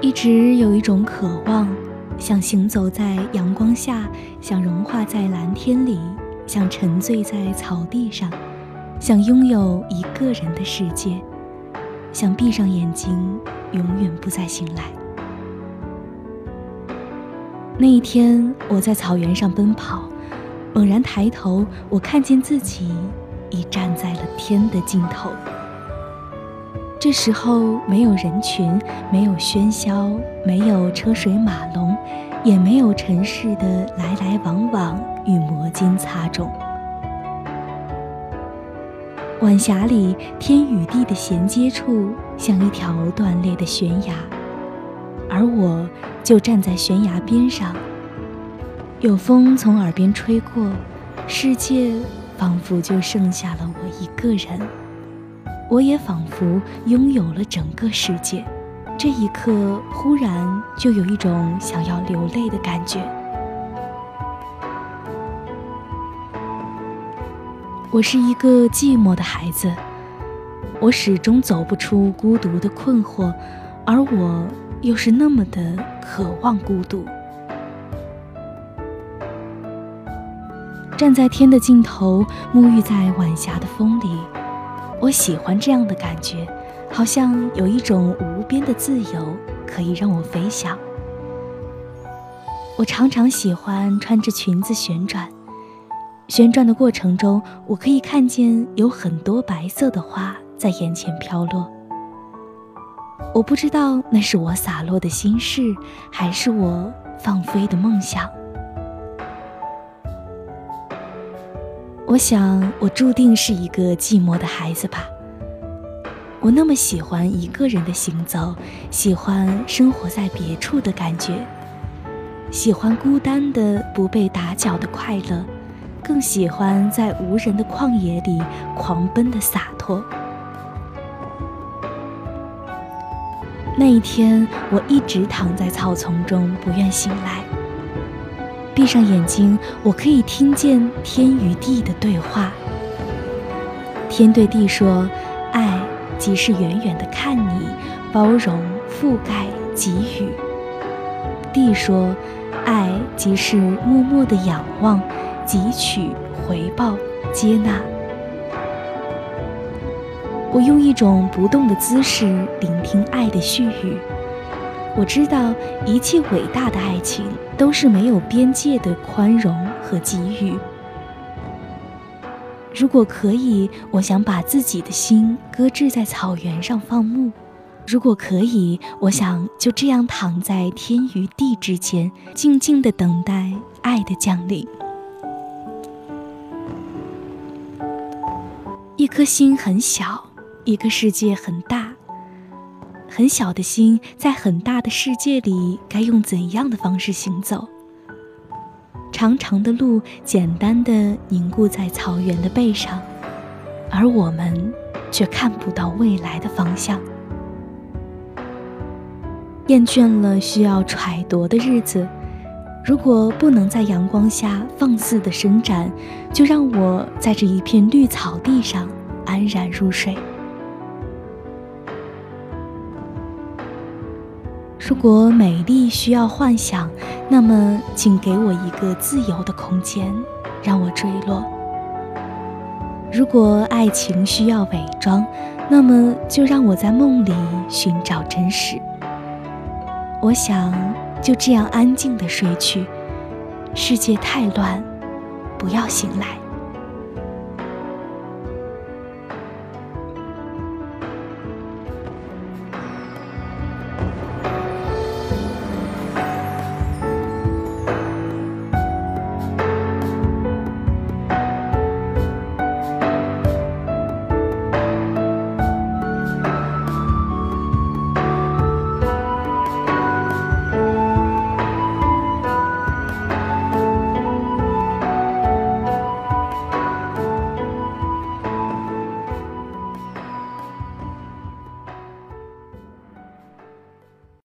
一直有一种渴望，想行走在阳光下，想融化在蓝天里，想沉醉在草地上，想拥有一个人的世界，想闭上眼睛，永远不再醒来。那一天，我在草原上奔跑，猛然抬头，我看见自己已站在了天的尽头。这时候，没有人群，没有喧嚣，没有车水马龙，也没有尘世的来来往往与摩肩擦踵。晚霞里，天与地的衔接处像一条断裂的悬崖，而我就站在悬崖边上。有风从耳边吹过，世界仿佛就剩下了我一个人。我也仿佛拥有了整个世界，这一刻忽然就有一种想要流泪的感觉。我是一个寂寞的孩子，我始终走不出孤独的困惑，而我又是那么的渴望孤独。站在天的尽头，沐浴在晚霞的风里。我喜欢这样的感觉，好像有一种无边的自由可以让我飞翔。我常常喜欢穿着裙子旋转，旋转的过程中，我可以看见有很多白色的花在眼前飘落。我不知道那是我洒落的心事，还是我放飞的梦想。我想，我注定是一个寂寞的孩子吧。我那么喜欢一个人的行走，喜欢生活在别处的感觉，喜欢孤单的不被打搅的快乐，更喜欢在无人的旷野里狂奔的洒脱。那一天，我一直躺在草丛中，不愿醒来。闭上眼睛，我可以听见天与地的对话。天对地说：“爱即是远远的看你，包容、覆盖、给予。”地说：“爱即是默默的仰望、汲取、回报、接纳。”我用一种不动的姿势聆听爱的絮语。我知道一切伟大的爱情都是没有边界的宽容和给予。如果可以，我想把自己的心搁置在草原上放牧；如果可以，我想就这样躺在天与地之间，静静的等待爱的降临。一颗心很小，一个世界很大。很小的心，在很大的世界里，该用怎样的方式行走？长长的路，简单的凝固在草原的背上，而我们却看不到未来的方向。厌倦了需要揣度的日子，如果不能在阳光下放肆的伸展，就让我在这一片绿草地上安然入睡。如果美丽需要幻想，那么请给我一个自由的空间，让我坠落。如果爱情需要伪装，那么就让我在梦里寻找真实。我想就这样安静的睡去，世界太乱，不要醒来。